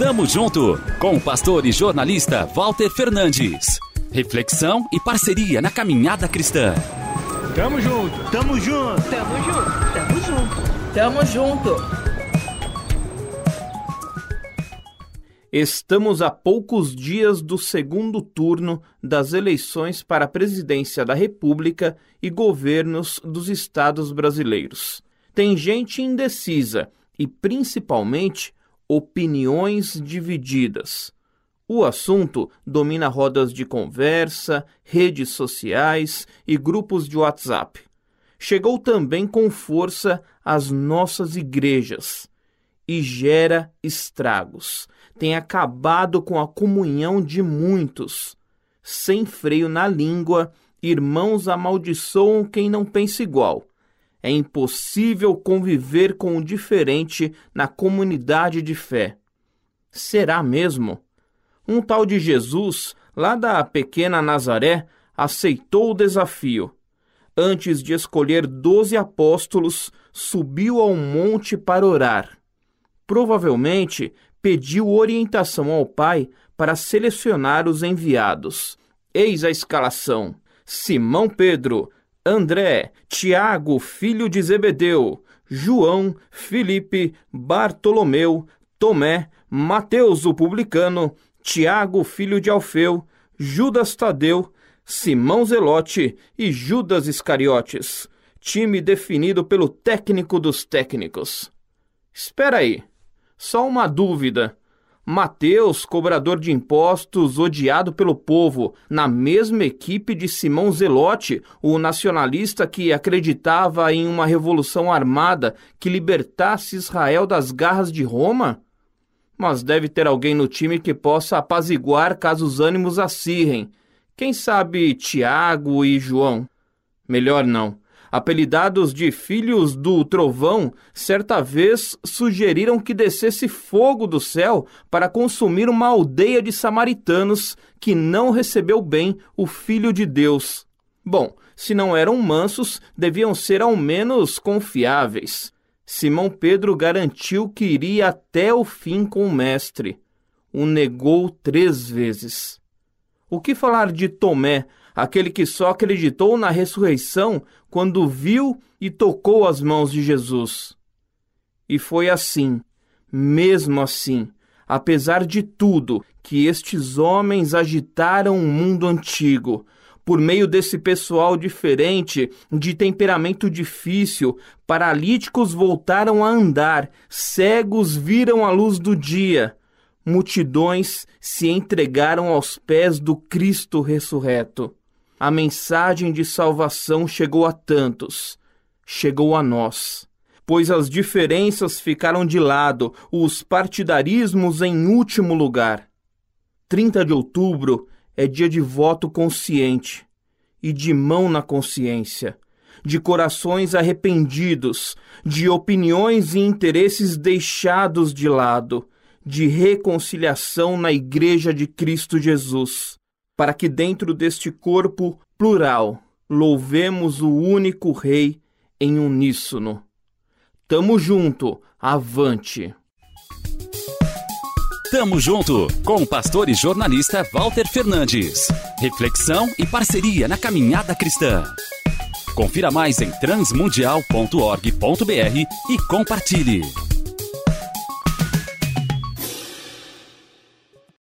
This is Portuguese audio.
Tamo junto com o pastor e jornalista Walter Fernandes. Reflexão e parceria na caminhada cristã. Tamo junto, tamo junto, tamo junto, tamo junto, tamo junto. Estamos a poucos dias do segundo turno das eleições para a presidência da República e governos dos estados brasileiros. Tem gente indecisa e, principalmente, opiniões divididas. O assunto domina rodas de conversa, redes sociais e grupos de WhatsApp. Chegou também com força às nossas igrejas e gera estragos. Tem acabado com a comunhão de muitos. Sem freio na língua, irmãos amaldiçoam quem não pensa igual. É impossível conviver com o diferente na comunidade de fé. Será mesmo? Um tal de Jesus, lá da pequena Nazaré, aceitou o desafio. Antes de escolher doze apóstolos, subiu ao monte para orar provavelmente pediu orientação ao pai para selecionar os enviados. Eis a escalação: Simão Pedro, André, Tiago, filho de Zebedeu, João, Felipe, Bartolomeu, Tomé, Mateus o publicano, Tiago, filho de Alfeu, Judas Tadeu, Simão Zelote e Judas Iscariotes. Time definido pelo técnico dos técnicos. Espera aí. Só uma dúvida. Mateus, cobrador de impostos, odiado pelo povo, na mesma equipe de Simão Zelote, o nacionalista que acreditava em uma revolução armada que libertasse Israel das garras de Roma? Mas deve ter alguém no time que possa apaziguar caso os ânimos acirrem. Quem sabe Tiago e João? Melhor não apelidados de filhos do trovão, certa vez sugeriram que descesse fogo do céu para consumir uma aldeia de samaritanos que não recebeu bem o Filho de Deus. Bom, se não eram mansos, deviam ser ao menos confiáveis. Simão Pedro garantiu que iria até o fim com o Mestre. O negou três vezes. O que falar de Tomé, aquele que só acreditou na ressurreição quando viu e tocou as mãos de Jesus. E foi assim, mesmo assim, apesar de tudo, que estes homens agitaram o mundo antigo. Por meio desse pessoal diferente, de temperamento difícil, paralíticos voltaram a andar, cegos viram a luz do dia, multidões se entregaram aos pés do Cristo ressurreto a mensagem de salvação chegou a tantos, chegou a nós. Pois as diferenças ficaram de lado, os partidarismos em último lugar. 30 de outubro é dia de voto consciente e de mão na consciência, de corações arrependidos, de opiniões e interesses deixados de lado, de reconciliação na Igreja de Cristo Jesus para que dentro deste corpo plural louvemos o único Rei em uníssono. Tamo junto, avante! Tamo junto com o pastor e jornalista Walter Fernandes. Reflexão e parceria na caminhada cristã. Confira mais em transmundial.org.br e compartilhe.